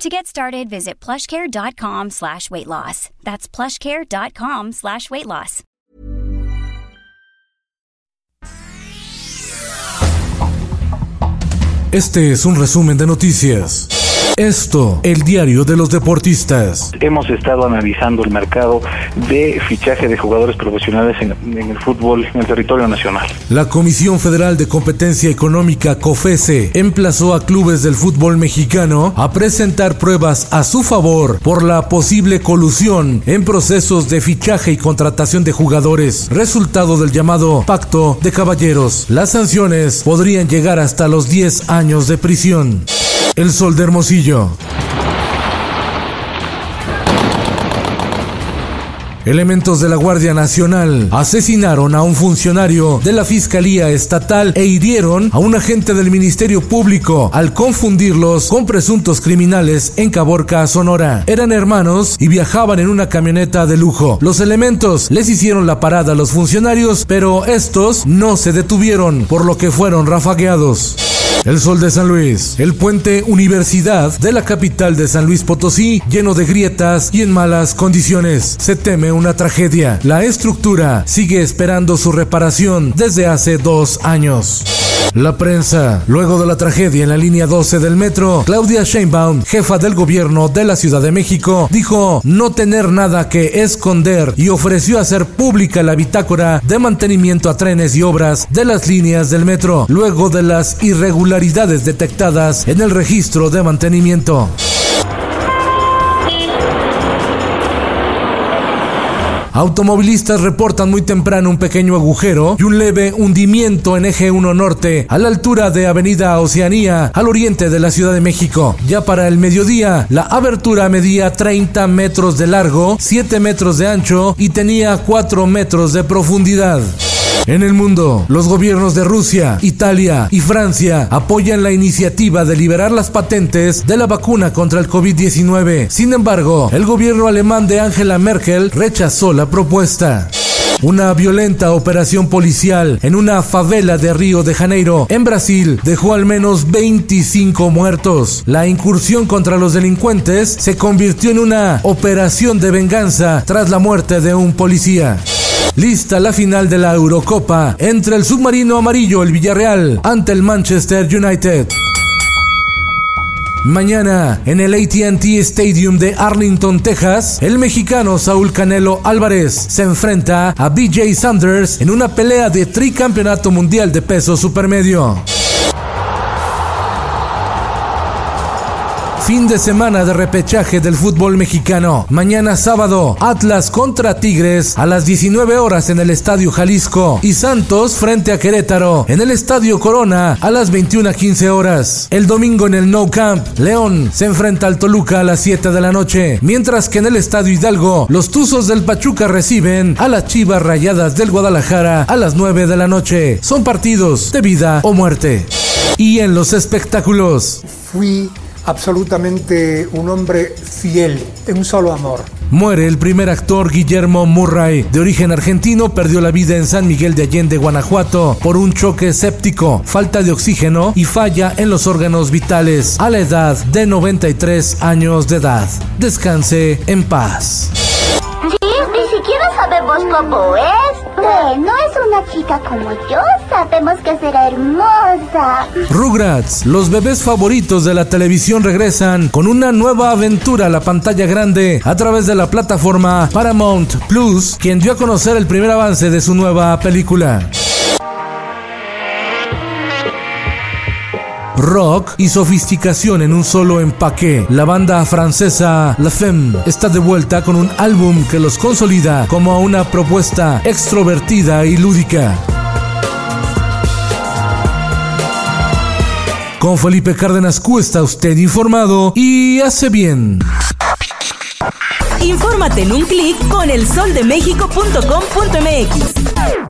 To get started, visit plushcare.com slash weight loss. That's plushcare.com slash weight loss. Este es un resumen de noticias. Esto, el diario de los deportistas. Hemos estado analizando el mercado de fichaje de jugadores profesionales en, el fútbol en el territorio nacional. La Comisión Federal de Competencia Económica, COFESE, emplazó a clubes del fútbol mexicano a presentar pruebas a su favor por la posible colusión en procesos de fichaje y contratación de jugadores, resultado del llamado Pacto de Caballeros. Las sanciones podrían llegar hasta los 10 años de prisión. El Sol de Hermosillo. Elementos de la Guardia Nacional asesinaron a un funcionario de la Fiscalía Estatal e hirieron a un agente del Ministerio Público al confundirlos con presuntos criminales en Caborca, Sonora. Eran hermanos y viajaban en una camioneta de lujo. Los elementos les hicieron la parada a los funcionarios, pero estos no se detuvieron, por lo que fueron rafagueados. El Sol de San Luis, el puente Universidad de la capital de San Luis Potosí, lleno de grietas y en malas condiciones. Se teme una tragedia. La estructura sigue esperando su reparación desde hace dos años. La prensa. Luego de la tragedia en la línea 12 del metro, Claudia Sheinbaum, jefa del gobierno de la Ciudad de México, dijo no tener nada que esconder y ofreció hacer pública la bitácora de mantenimiento a trenes y obras de las líneas del metro, luego de las irregularidades detectadas en el registro de mantenimiento. Automovilistas reportan muy temprano un pequeño agujero y un leve hundimiento en eje 1 norte a la altura de Avenida Oceanía al oriente de la Ciudad de México. Ya para el mediodía, la abertura medía 30 metros de largo, 7 metros de ancho y tenía 4 metros de profundidad. En el mundo, los gobiernos de Rusia, Italia y Francia apoyan la iniciativa de liberar las patentes de la vacuna contra el COVID-19. Sin embargo, el gobierno alemán de Angela Merkel rechazó la propuesta. Una violenta operación policial en una favela de Río de Janeiro, en Brasil, dejó al menos 25 muertos. La incursión contra los delincuentes se convirtió en una operación de venganza tras la muerte de un policía. Lista la final de la Eurocopa entre el submarino amarillo, el Villarreal, ante el Manchester United. Mañana, en el ATT Stadium de Arlington, Texas, el mexicano Saúl Canelo Álvarez se enfrenta a BJ Sanders en una pelea de tricampeonato mundial de peso supermedio. Fin de semana de repechaje del fútbol mexicano. Mañana sábado, Atlas contra Tigres a las 19 horas en el Estadio Jalisco y Santos frente a Querétaro en el Estadio Corona a las 21.15 horas. El domingo en el No Camp, León se enfrenta al Toluca a las 7 de la noche, mientras que en el Estadio Hidalgo, los Tuzos del Pachuca reciben a las Chivas Rayadas del Guadalajara a las 9 de la noche. Son partidos de vida o muerte. Y en los espectáculos. Fui absolutamente un hombre fiel, en un solo amor. Muere el primer actor Guillermo Murray, de origen argentino, perdió la vida en San Miguel de Allende, Guanajuato, por un choque séptico, falta de oxígeno y falla en los órganos vitales, a la edad de 93 años de edad. Descanse en paz. ni siquiera sabemos cómo es. No es una chica como yo. Sabemos que será hermosa. Rugrats, los bebés favoritos de la televisión regresan con una nueva aventura a la pantalla grande a través de la plataforma Paramount Plus, quien dio a conocer el primer avance de su nueva película. Rock y sofisticación en un solo empaque. La banda francesa La Femme está de vuelta con un álbum que los consolida como una propuesta extrovertida y lúdica. Con Felipe Cárdenas Q está usted informado y hace bien. Infórmate en un clic con elsoldemexico.com.mx.